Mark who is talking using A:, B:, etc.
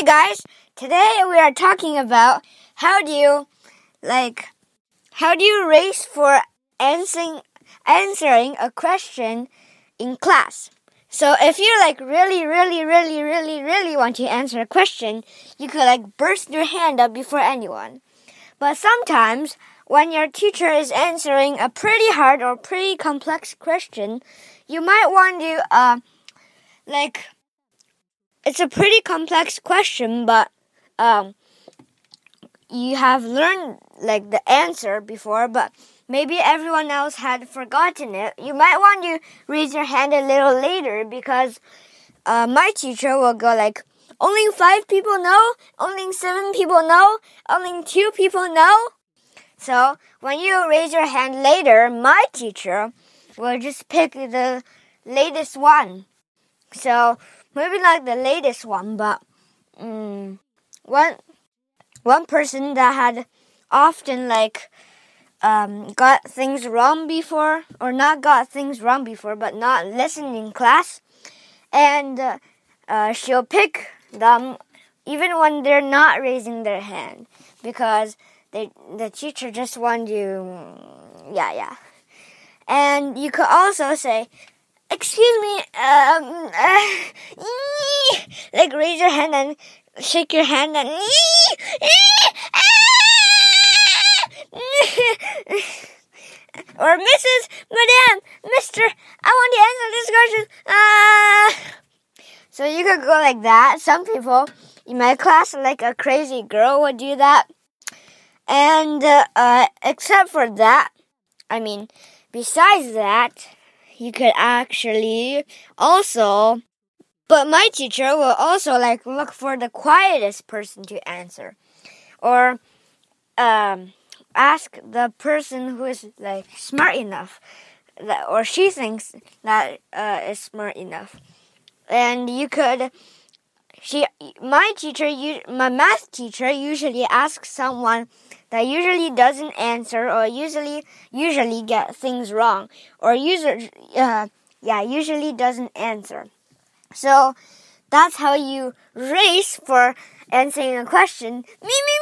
A: Hi guys, today we are talking about how do you like how do you race for answering answering a question in class. So if you like really really really really really want to answer a question, you could like burst your hand up before anyone. But sometimes when your teacher is answering a pretty hard or pretty complex question, you might want to uh like it's a pretty complex question, but um, you have learned like the answer before, but maybe everyone else had forgotten it. You might want to raise your hand a little later because uh, my teacher will go like, only five people know, only seven people know, only two people know. So when you raise your hand later, my teacher will just pick the latest one. So maybe like the latest one, but um, one one person that had often like um, got things wrong before, or not got things wrong before, but not listened in class, and uh, uh, she'll pick them even when they're not raising their hand because they the teacher just want you, yeah, yeah. And you could also say, excuse me, um, uh, like raise your hand and shake your hand and, or Mrs. Madame, Mister, I want to answer this question. Uh, so you could go like that. Some people in my class, like a crazy girl, would do that. And uh, uh, except for that, I mean, besides that, you could actually also but my teacher will also like look for the quietest person to answer. Or um, ask the person who is like smart enough that, or she thinks that uh, is smart enough. And you could she my teacher my math teacher usually asks someone that usually doesn't answer or usually usually get things wrong or user uh, yeah usually doesn't answer. So that's how you race for answering a question. Me me